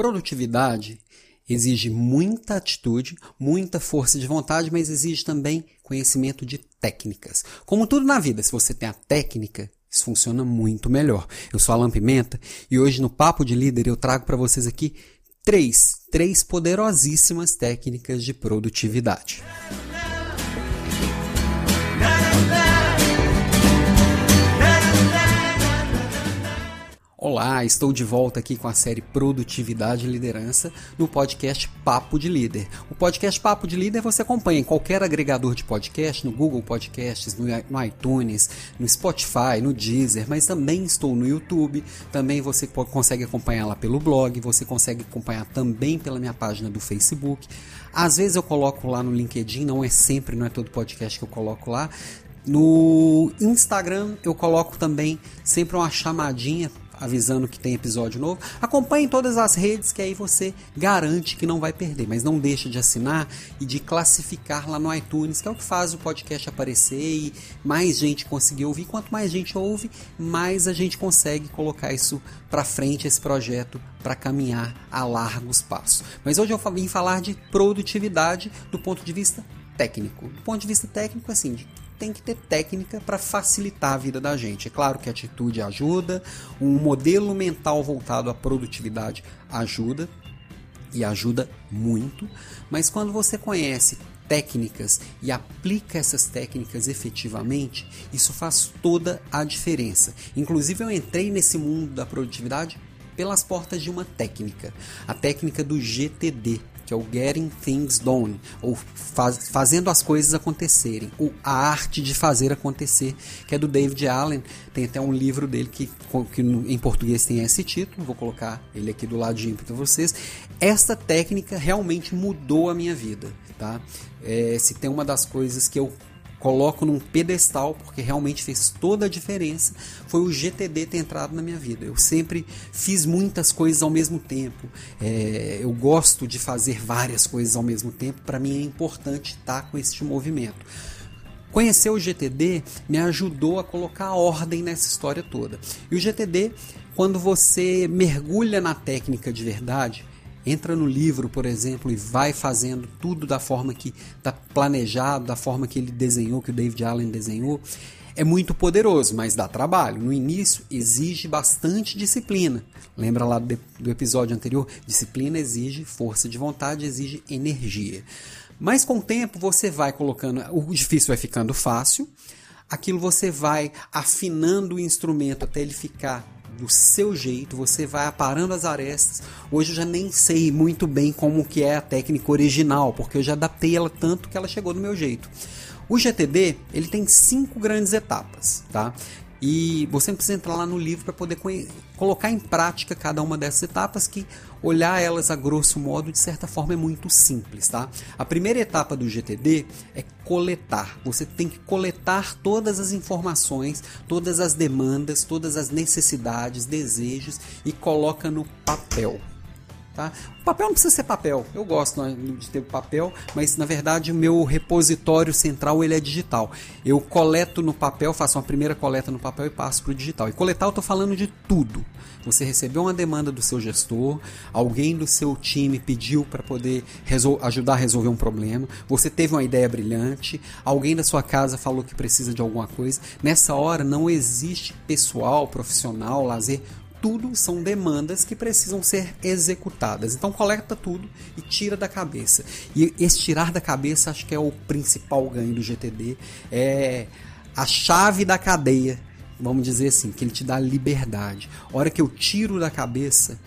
Produtividade exige muita atitude, muita força de vontade, mas exige também conhecimento de técnicas. Como tudo na vida, se você tem a técnica, isso funciona muito melhor. Eu sou Alan Pimenta e hoje no Papo de Líder eu trago para vocês aqui três, três poderosíssimas técnicas de produtividade. Olá, estou de volta aqui com a série Produtividade e Liderança no podcast Papo de Líder. O podcast Papo de Líder você acompanha em qualquer agregador de podcast, no Google Podcasts, no iTunes, no Spotify, no Deezer, mas também estou no YouTube. Também você consegue acompanhar lá pelo blog, você consegue acompanhar também pela minha página do Facebook. Às vezes eu coloco lá no LinkedIn, não é sempre, não é todo podcast que eu coloco lá. No Instagram eu coloco também sempre uma chamadinha avisando que tem episódio novo. Acompanhe todas as redes que aí você garante que não vai perder, mas não deixa de assinar e de classificar lá no iTunes, que é o que faz o podcast aparecer e mais gente conseguir ouvir. Quanto mais gente ouve, mais a gente consegue colocar isso para frente esse projeto para caminhar a largos passos. Mas hoje eu vim falar de produtividade do ponto de vista técnico. Do ponto de vista técnico, assim, de tem que ter técnica para facilitar a vida da gente. É claro que a atitude ajuda, um modelo mental voltado à produtividade ajuda e ajuda muito, mas quando você conhece técnicas e aplica essas técnicas efetivamente, isso faz toda a diferença. Inclusive eu entrei nesse mundo da produtividade pelas portas de uma técnica, a técnica do GTD, que é o Getting Things Done, ou faz, fazendo as coisas acontecerem, ou a arte de fazer acontecer, que é do David Allen. Tem até um livro dele que, que em português tem esse título, vou colocar ele aqui do ladinho para vocês. Esta técnica realmente mudou a minha vida, tá? É, se tem uma das coisas que eu coloco num pedestal porque realmente fez toda a diferença foi o GTD ter entrado na minha vida. Eu sempre fiz muitas coisas ao mesmo tempo. É, eu gosto de fazer várias coisas ao mesmo tempo. Para mim é importante estar com este movimento. Conhecer o GTD me ajudou a colocar ordem nessa história toda. E o GTD, quando você mergulha na técnica de verdade, entra no livro, por exemplo, e vai fazendo tudo da forma que está planejado, da forma que ele desenhou, que o David Allen desenhou, é muito poderoso, mas dá trabalho. No início exige bastante disciplina. Lembra lá do, episódio anterior? Disciplina exige força de vontade, exige energia. Mas com o tempo você vai colocando, o difícil vai ficando fácil, aquilo você vai afinando o instrumento até ele ficar do seu jeito, você vai aparando as arestas. Hoje eu já nem sei muito bem como que é a técnica original, porque eu já adaptei ela tanto que ela chegou do meu jeito. O GTD, ele tem cinco grandes etapas, tá? E você precisa entrar lá no livro para poder colocar em prática cada uma dessas etapas, que olhar elas a grosso modo, de certa forma, é muito simples. Tá? A primeira etapa do GTD é coletar. Você tem que coletar todas as informações, todas as demandas, todas as necessidades, desejos e coloca no papel. Tá? O papel não precisa ser papel. Eu gosto né, de ter papel, mas na verdade o meu repositório central ele é digital. Eu coleto no papel, faço uma primeira coleta no papel e passo para o digital. E coletar eu estou falando de tudo. Você recebeu uma demanda do seu gestor, alguém do seu time pediu para poder ajudar a resolver um problema, você teve uma ideia brilhante, alguém da sua casa falou que precisa de alguma coisa. Nessa hora não existe pessoal, profissional, lazer tudo são demandas que precisam ser executadas. Então coleta tudo e tira da cabeça. E esse tirar da cabeça acho que é o principal ganho do GTD, é a chave da cadeia, vamos dizer assim, que ele te dá liberdade. A hora que eu tiro da cabeça,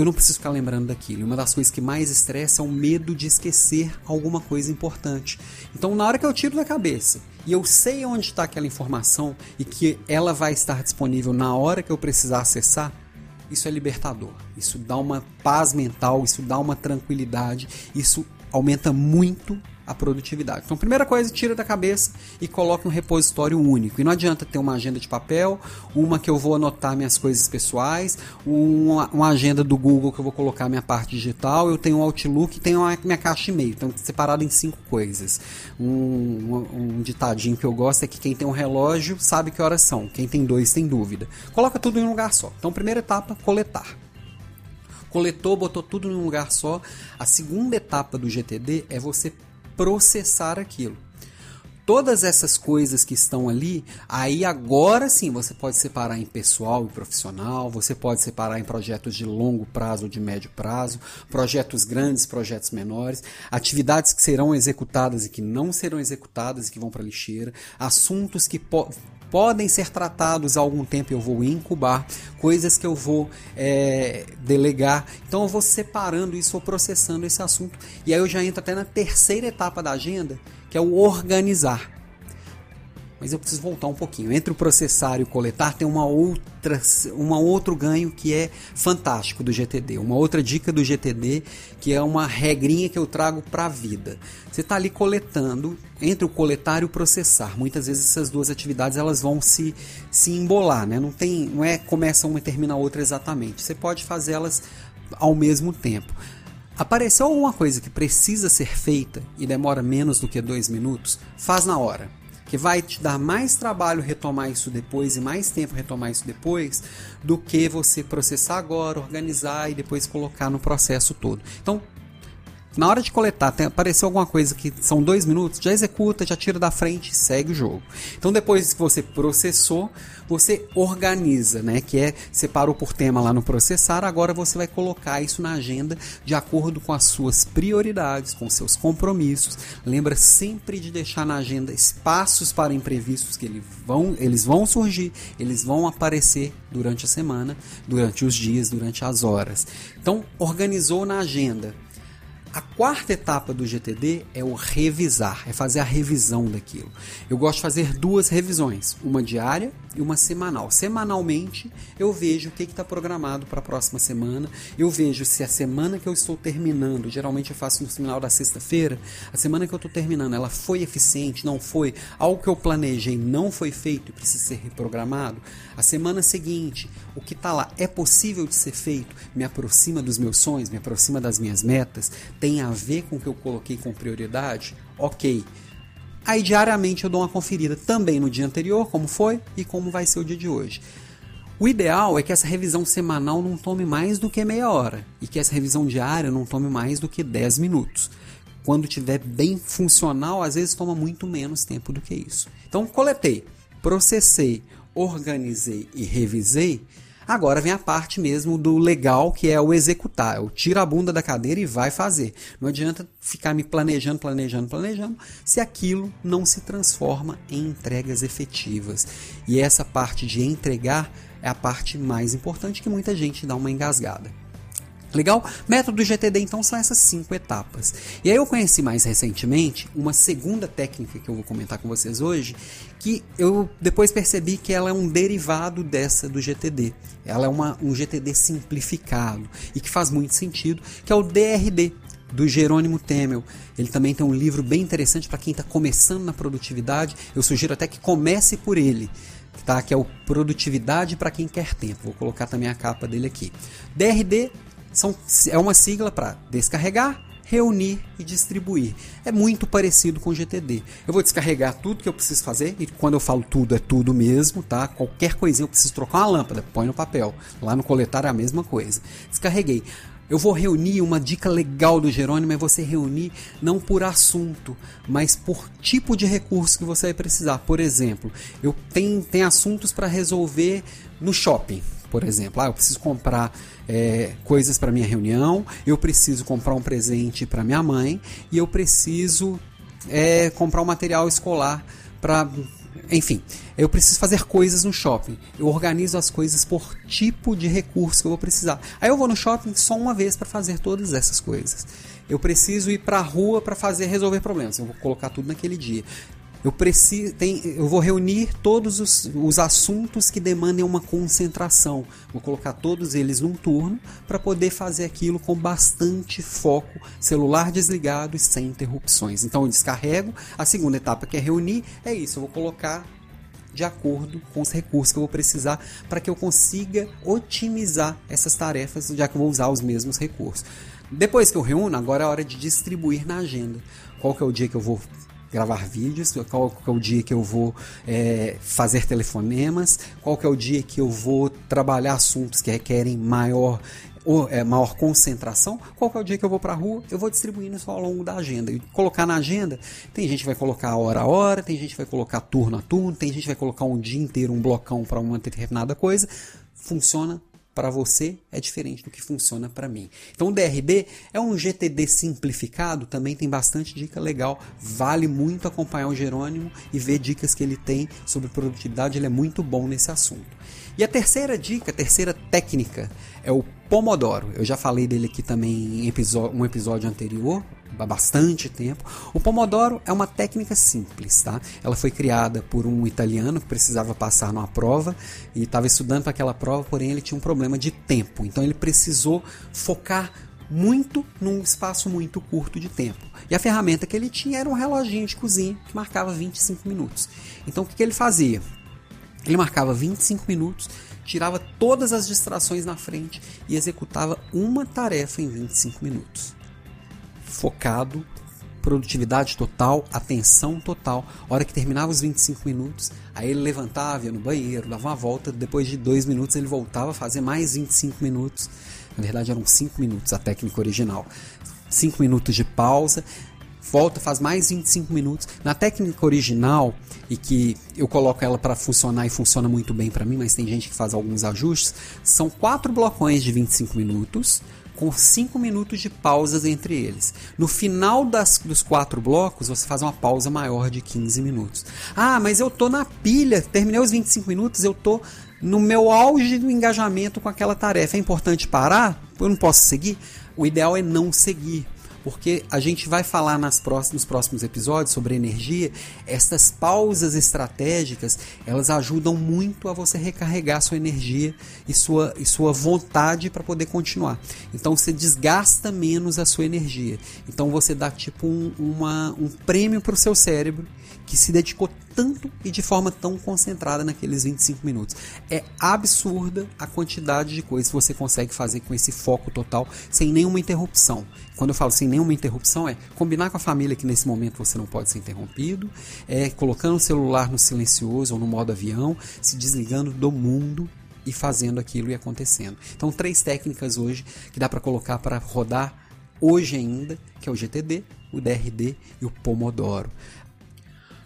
eu não preciso ficar lembrando daquilo. Uma das coisas que mais estressa é o medo de esquecer alguma coisa importante. Então, na hora que eu tiro da cabeça e eu sei onde está aquela informação e que ela vai estar disponível na hora que eu precisar acessar, isso é libertador. Isso dá uma paz mental, isso dá uma tranquilidade, isso aumenta muito a produtividade. Então, primeira coisa, tira da cabeça e coloca um repositório único. E não adianta ter uma agenda de papel, uma que eu vou anotar minhas coisas pessoais, uma, uma agenda do Google que eu vou colocar minha parte digital, eu tenho um Outlook tenho a minha caixa e-mail. Então, separado em cinco coisas. Um, um, um ditadinho que eu gosto é que quem tem um relógio sabe que horas são, quem tem dois tem dúvida. Coloca tudo em um lugar só. Então, primeira etapa, coletar. Coletou, botou tudo num lugar só. A segunda etapa do GTD é você processar aquilo. Todas essas coisas que estão ali, aí agora sim você pode separar em pessoal e profissional, você pode separar em projetos de longo prazo ou de médio prazo, projetos grandes, projetos menores, atividades que serão executadas e que não serão executadas e que vão para lixeira, assuntos que podem ser tratados há algum tempo, eu vou incubar, coisas que eu vou é, delegar. Então eu vou separando isso, vou processando esse assunto. E aí eu já entro até na terceira etapa da agenda, que é o organizar. Mas eu preciso voltar um pouquinho. Entre o processar e o coletar tem uma outra, uma outro ganho que é fantástico do GTD. Uma outra dica do GTD que é uma regrinha que eu trago para a vida. Você está ali coletando entre o coletar e o processar. Muitas vezes essas duas atividades elas vão se, se embolar, né? Não tem, não é começa uma e termina a outra exatamente. Você pode fazê-las ao mesmo tempo. Apareceu alguma coisa que precisa ser feita e demora menos do que dois minutos? Faz na hora. Que vai te dar mais trabalho retomar isso depois e mais tempo retomar isso depois do que você processar agora, organizar e depois colocar no processo todo. Então, na hora de coletar, tem, apareceu alguma coisa que são dois minutos, já executa, já tira da frente e segue o jogo. Então depois que você processou, você organiza, né? Que é separou por tema lá no processar, agora você vai colocar isso na agenda de acordo com as suas prioridades, com seus compromissos. Lembra sempre de deixar na agenda espaços para imprevistos que eles vão, eles vão surgir, eles vão aparecer durante a semana, durante os dias, durante as horas. Então organizou na agenda a quarta etapa do GTD é o revisar, é fazer a revisão daquilo. Eu gosto de fazer duas revisões, uma diária e uma semanal. Semanalmente eu vejo o que está programado para a próxima semana, eu vejo se a semana que eu estou terminando, geralmente eu faço no final da sexta-feira, a semana que eu estou terminando, ela foi eficiente, não foi, algo que eu planejei não foi feito e precisa ser reprogramado. A semana seguinte, o que está lá é possível de ser feito, me aproxima dos meus sonhos, me aproxima das minhas metas tem a ver com o que eu coloquei com prioridade, ok. Aí diariamente eu dou uma conferida também no dia anterior, como foi e como vai ser o dia de hoje. O ideal é que essa revisão semanal não tome mais do que meia hora e que essa revisão diária não tome mais do que 10 minutos. Quando estiver bem funcional, às vezes toma muito menos tempo do que isso. Então, coletei, processei, organizei e revisei Agora vem a parte mesmo do legal, que é o executar. Eu tiro a bunda da cadeira e vai fazer. Não adianta ficar me planejando, planejando, planejando, se aquilo não se transforma em entregas efetivas. E essa parte de entregar é a parte mais importante que muita gente dá uma engasgada. Legal? Método GTD então são essas cinco etapas. E aí eu conheci mais recentemente uma segunda técnica que eu vou comentar com vocês hoje, que eu depois percebi que ela é um derivado dessa do GTD. Ela é uma, um GTD simplificado e que faz muito sentido, que é o DRD, do Jerônimo Temel. Ele também tem um livro bem interessante para quem está começando na produtividade. Eu sugiro até que comece por ele, tá? que é o Produtividade para quem quer tempo. Vou colocar também a capa dele aqui. DRD são, é uma sigla para descarregar, reunir e distribuir. É muito parecido com GTD. Eu vou descarregar tudo que eu preciso fazer, e quando eu falo tudo, é tudo mesmo, tá? Qualquer coisinha eu preciso trocar uma lâmpada, põe no papel. Lá no coletar é a mesma coisa. Descarreguei. Eu vou reunir uma dica legal do Jerônimo é você reunir não por assunto, mas por tipo de recurso que você vai precisar. Por exemplo, eu tenho, tenho assuntos para resolver no shopping por exemplo. Ah, eu preciso comprar é, coisas para minha reunião, eu preciso comprar um presente para minha mãe e eu preciso é, comprar um material escolar para. Enfim, eu preciso fazer coisas no shopping. Eu organizo as coisas por tipo de recurso que eu vou precisar. Aí eu vou no shopping só uma vez para fazer todas essas coisas. Eu preciso ir para a rua para fazer resolver problemas. Eu vou colocar tudo naquele dia. Eu preciso, tem, eu vou reunir todos os, os assuntos que demandem uma concentração. Vou colocar todos eles num turno para poder fazer aquilo com bastante foco, celular desligado e sem interrupções. Então eu descarrego. A segunda etapa que é reunir é isso. Eu vou colocar de acordo com os recursos que eu vou precisar para que eu consiga otimizar essas tarefas, já que eu vou usar os mesmos recursos. Depois que eu reúno, agora é a hora de distribuir na agenda. Qual que é o dia que eu vou gravar vídeos, qual é o dia que eu vou é, fazer telefonemas, qual é o dia que eu vou trabalhar assuntos que requerem maior ou é, maior concentração, qual é o dia que eu vou para a rua? Eu vou distribuindo isso ao longo da agenda. E colocar na agenda, tem gente que vai colocar hora a hora, tem gente que vai colocar turno a turno, tem gente que vai colocar um dia inteiro, um blocão para uma determinada coisa. Funciona para você é diferente do que funciona para mim. Então o DRB é um GTD simplificado, também tem bastante dica legal. Vale muito acompanhar o Jerônimo e ver dicas que ele tem sobre produtividade, ele é muito bom nesse assunto. E a terceira dica, a terceira técnica é o Pomodoro. Eu já falei dele aqui também em um episódio anterior, bastante tempo. O Pomodoro é uma técnica simples, tá? Ela foi criada por um italiano que precisava passar numa prova e estava estudando para aquela prova, porém ele tinha um problema de tempo. Então ele precisou focar muito num espaço muito curto de tempo. E a ferramenta que ele tinha era um reloginho de cozinha que marcava 25 minutos. Então o que, que ele fazia? Ele marcava 25 minutos, tirava todas as distrações na frente e executava uma tarefa em 25 minutos focado, produtividade total, atenção total. A hora que terminava os 25 minutos, aí ele levantava, ia no banheiro, dava uma volta. Depois de dois minutos, ele voltava a fazer mais 25 minutos. Na verdade, eram 5 minutos a técnica original. 5 minutos de pausa, volta, faz mais 25 minutos. Na técnica original, e que eu coloco ela para funcionar e funciona muito bem para mim, mas tem gente que faz alguns ajustes, são quatro blocões de 25 minutos com 5 minutos de pausas entre eles. No final das, dos quatro blocos, você faz uma pausa maior de 15 minutos. Ah, mas eu tô na pilha, terminei os 25 minutos, eu tô no meu auge do engajamento com aquela tarefa. É importante parar? Eu não posso seguir? O ideal é não seguir porque a gente vai falar nas próximos, nos próximos episódios sobre energia. Essas pausas estratégicas elas ajudam muito a você recarregar sua energia e sua, e sua vontade para poder continuar. Então você desgasta menos a sua energia. Então você dá tipo um, uma, um prêmio para o seu cérebro que se dedicou tanto e de forma tão concentrada naqueles 25 minutos. É absurda a quantidade de coisas que você consegue fazer com esse foco total, sem nenhuma interrupção. Quando eu falo sem nenhuma interrupção, é combinar com a família que nesse momento você não pode ser interrompido, é colocando o celular no silencioso ou no modo avião, se desligando do mundo e fazendo aquilo e acontecendo. Então, três técnicas hoje que dá para colocar para rodar hoje ainda, que é o GTD, o DRD e o Pomodoro.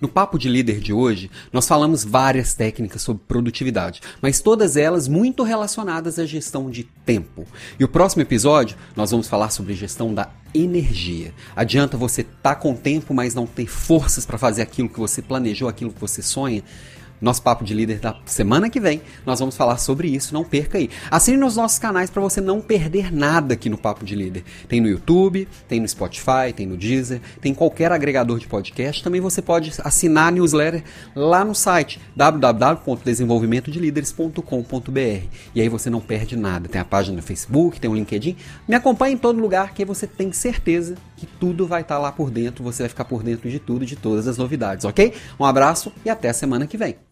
No Papo de Líder de hoje, nós falamos várias técnicas sobre produtividade, mas todas elas muito relacionadas à gestão de tempo. E o próximo episódio, nós vamos falar sobre gestão da energia. Adianta você estar tá com tempo, mas não ter forças para fazer aquilo que você planejou, aquilo que você sonha? Nosso papo de líder da semana que vem, nós vamos falar sobre isso, não perca aí. Assine nos nossos canais para você não perder nada aqui no Papo de Líder. Tem no YouTube, tem no Spotify, tem no Deezer, tem qualquer agregador de podcast. Também você pode assinar a newsletter lá no site www.desenvolvimentodelideres.com.br. E aí você não perde nada. Tem a página no Facebook, tem o LinkedIn. Me acompanhe em todo lugar que você tem certeza que tudo vai estar lá por dentro, você vai ficar por dentro de tudo, de todas as novidades, ok? Um abraço e até a semana que vem.